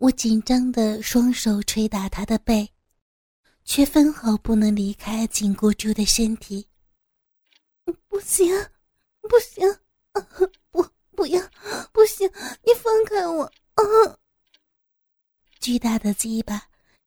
我紧张的双手捶打他的背，却分毫不能离开紧箍住的身体。不行，不行，不，不要，不行！你放开我！啊！巨大的鸡巴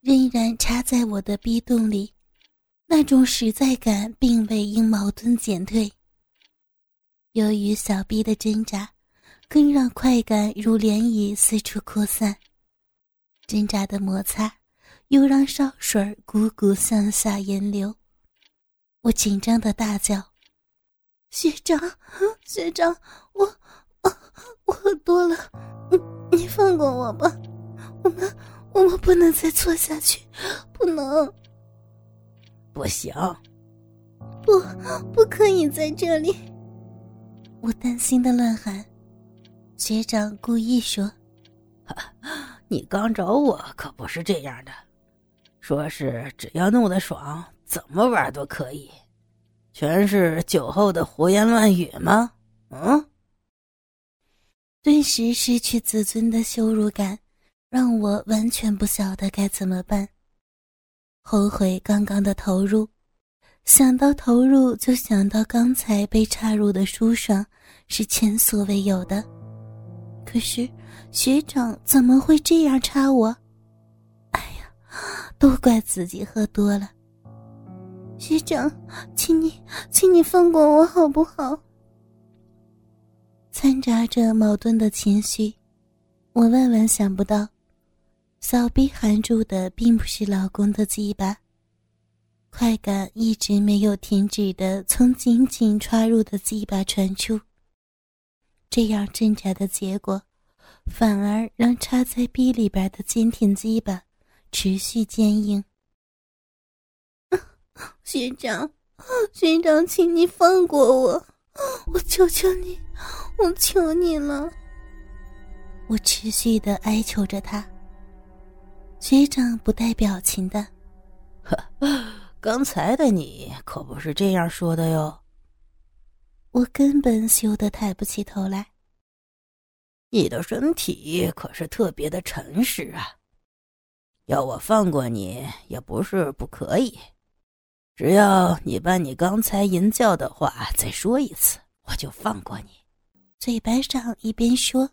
仍然插在我的逼洞里，那种实在感并未因矛盾减退。由于小逼的挣扎，更让快感如涟漪四处扩散。挣扎的摩擦，又让烧水汩汩向下沿流。我紧张的大叫：“学长，学长，我，我喝多了，你你放过我吧，我们我们不能再错下去，不能，不行，不，不可以在这里。”我担心的乱喊。学长故意说。你刚找我可不是这样的，说是只要弄得爽，怎么玩都可以，全是酒后的胡言乱语吗？嗯。顿时失去自尊的羞辱感，让我完全不晓得该怎么办。后悔刚刚的投入，想到投入就想到刚才被插入的舒爽是前所未有的，可是。学长怎么会这样插我？哎呀，都怪自己喝多了。学长，请你，请你放过我好不好？掺杂着矛盾的情绪，我万万想不到，小臂含住的并不是老公的鸡巴，快感一直没有停止的从紧紧插入的鸡巴传出。这样挣扎的结果。反而让插在壁里边的坚挺鸡巴持续坚硬。学长，学长，请你放过我，我求求你，我求你了。我持续的哀求着他。学长不带表情的，刚才的你可不是这样说的哟。我根本羞得抬不起头来。你的身体可是特别的诚实啊，要我放过你也不是不可以，只要你把你刚才吟叫的话再说一次，我就放过你。嘴巴上一边说，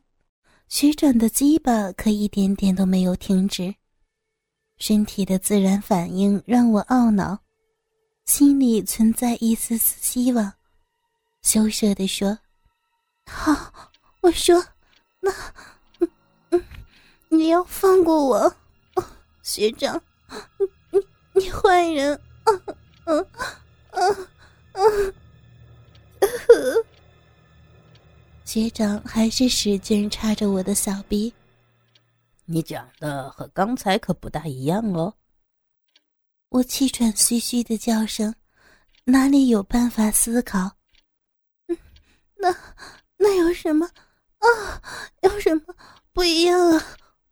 学长的鸡巴可一点点都没有停止，身体的自然反应让我懊恼，心里存在一丝丝希望，羞涩的说：“好，我说。”那，嗯嗯，你要放过我，学长，你你你坏人，嗯嗯嗯嗯，学长还是使劲插着我的小臂。你讲的和刚才可不大一样哦。我气喘吁吁的叫声，哪里有办法思考？嗯，那那有什么？啊，有什么不一样啊，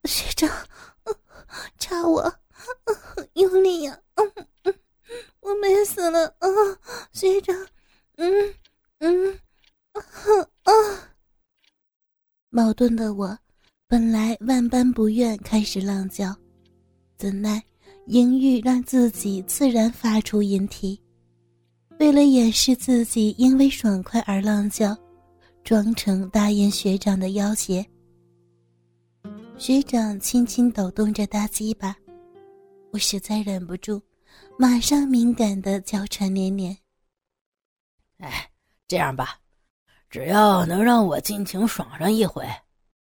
学长？插我，用力呀！嗯嗯，我美死了啊，学长！嗯嗯啊啊！矛盾的我，本来万般不愿开始浪叫，怎奈淫欲让自己自然发出淫啼。为了掩饰自己因为爽快而浪叫。装成答应学长的要挟，学长轻轻抖动着大鸡巴，我实在忍不住，马上敏感的娇喘连连。哎，这样吧，只要能让我尽情爽上一回，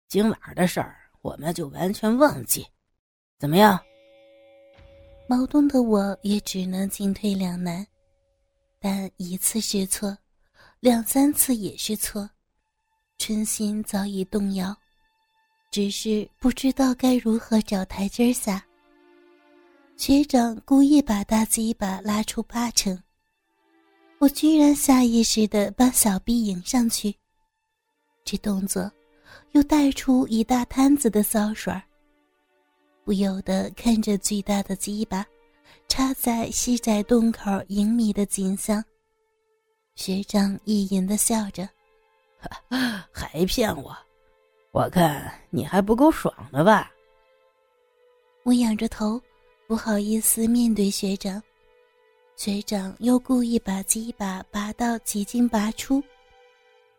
今晚的事儿我们就完全忘记，怎么样？矛盾的我也只能进退两难，但一次是错，两三次也是错。春心早已动摇，只是不知道该如何找台阶下。学长故意把大鸡巴拉出八成，我居然下意识的把小臂迎上去，这动作又带出一大摊子的骚水儿，不由得看着巨大的鸡巴插在细窄洞口隐秘的景象。学长意淫的笑着。还骗我？我看你还不够爽的吧？我仰着头，不好意思面对学长。学长又故意把鸡巴拔到几经拔出，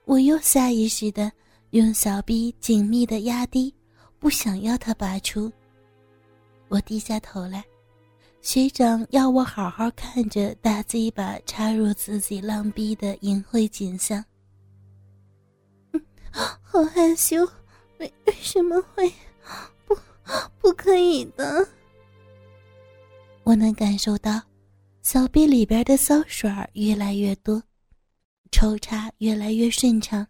我又下意识的用小臂紧密的压低，不想要他拔出。我低下头来，学长要我好好看着大鸡巴插入自己浪逼的淫秽景象。好害羞，为为什么会不不可以的？我能感受到。小臂里边的骚水越来越多，抽插越来越顺畅，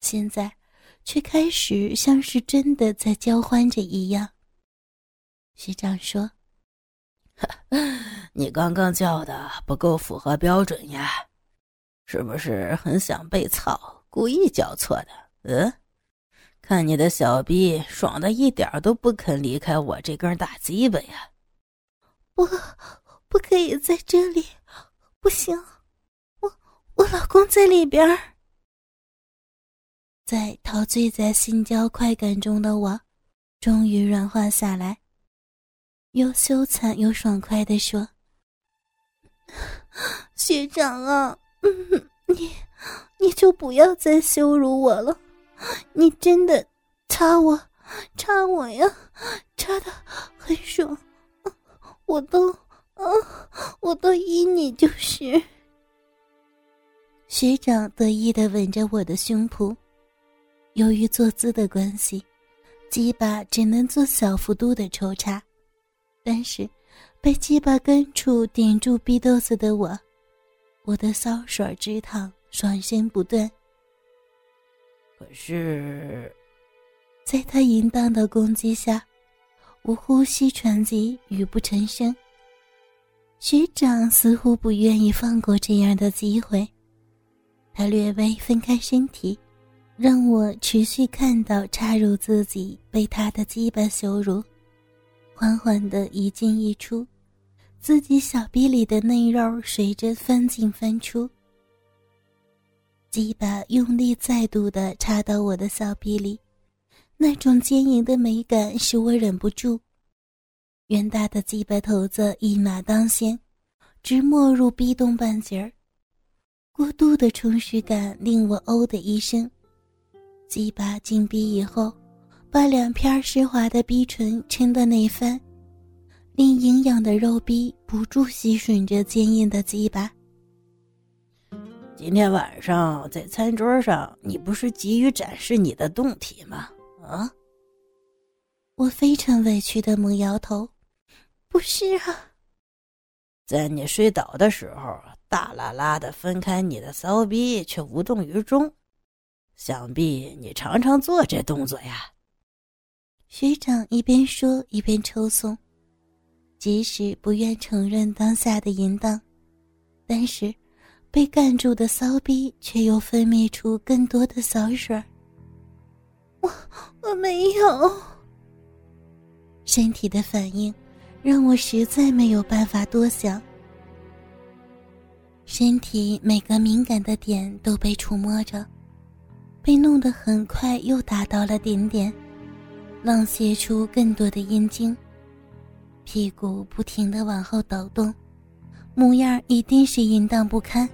现在却开始像是真的在交欢着一样。学长说：“你刚刚叫的不够符合标准呀，是不是很想被操，故意叫错的？嗯，看你的小臂爽的一点都不肯离开我这根大鸡巴呀！”不。不可以在这里，不行，我我老公在里边儿。在陶醉在心交快感中的我，终于软化下来，又羞惭又爽快的说：“学长啊，嗯，你你就不要再羞辱我了，你真的插我，插我呀，插的很爽，我都。”啊！我都依你就是。学长得意的吻着我的胸脯，由于坐姿的关系，鸡巴只能做小幅度的抽插，但是被鸡巴根处顶住逼豆子的我，我的骚水直淌，爽身不断。可是，在他淫荡的攻击下，我呼吸喘急，语不成声。学长似乎不愿意放过这样的机会，他略微分开身体，让我持续看到插入自己被他的鸡巴羞辱，缓缓的一进一出，自己小臂里的内肉随着翻进翻出，鸡巴用力再度的插到我的小臂里，那种坚硬的美感使我忍不住。圆大的鸡巴头子一马当先，直没入逼洞半截儿。过度的充实感令我哦的一声。鸡巴进逼以后，把两片湿滑的逼唇撑得内翻，令营养的肉逼不住吸吮着坚硬的鸡巴。今天晚上在餐桌上，你不是急于展示你的胴体吗？啊！我非常委屈的猛摇头。不是啊，在你睡倒的时候，大拉拉的分开你的骚逼，却无动于衷。想必你常常做这动作呀。学长一边说一边抽送，即使不愿承认当下的淫荡，但是被干住的骚逼却又分泌出更多的骚水。我我没有，身体的反应。让我实在没有办法多想，身体每个敏感的点都被触摸着，被弄得很快又达到了顶点，浪泄出更多的阴茎，屁股不停的往后抖动，模样一定是淫荡不堪，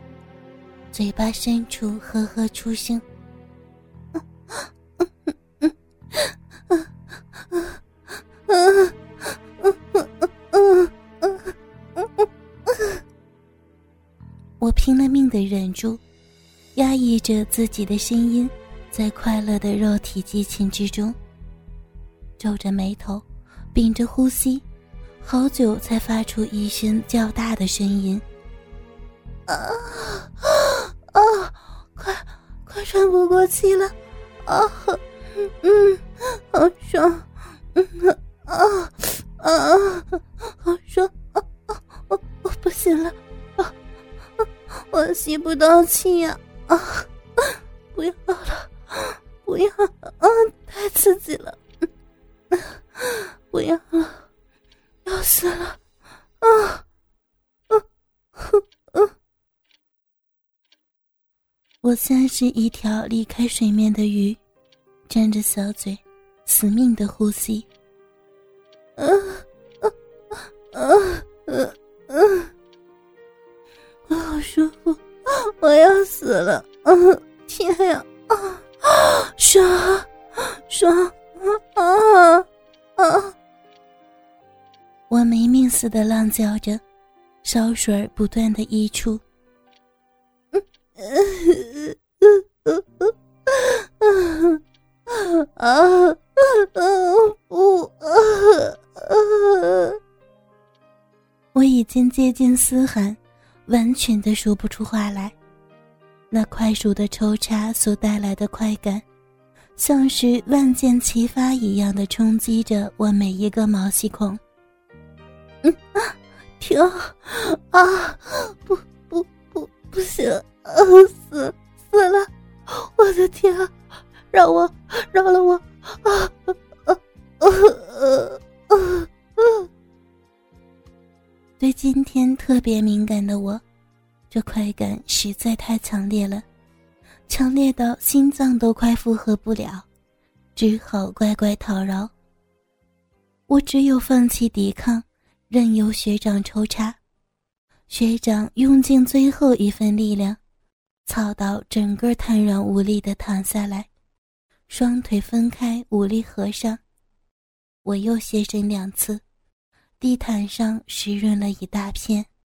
嘴巴深处呵呵出声。我拼了命的忍住，压抑着自己的声音，在快乐的肉体激情之中，皱着眉头，屏着呼吸，好久才发出一声较大的声音：“啊！喘不过气了！啊，嗯，好爽！嗯啊啊，好爽！啊啊，我我不行了！”啊我吸不到气呀！啊，不要了，不要啊！太刺激了，不要了，要死了！啊，我像是一条离开水面的鱼，张着小嘴，死命的呼吸。啊啊啊啊啊！我好舒服，我要死了！啊，天呀！啊啊，爽，爽啊啊啊！我没命似的浪叫着，烧水不断的溢出。已经接近嘶喊，完全的说不出话来。那快速的抽插所带来的快感，像是万箭齐发一样的冲击着我每一个毛细孔。嗯啊，停！啊，不不不，不行！死死了！我的天！让我别敏感的我，这快感实在太强烈了，强烈到心脏都快负荷不了，只好乖乖讨饶。我只有放弃抵抗，任由学长抽插。学长用尽最后一份力量，操到整个瘫软无力的躺下来。双腿分开，无力合上。我又歇身两次，地毯上湿润了一大片。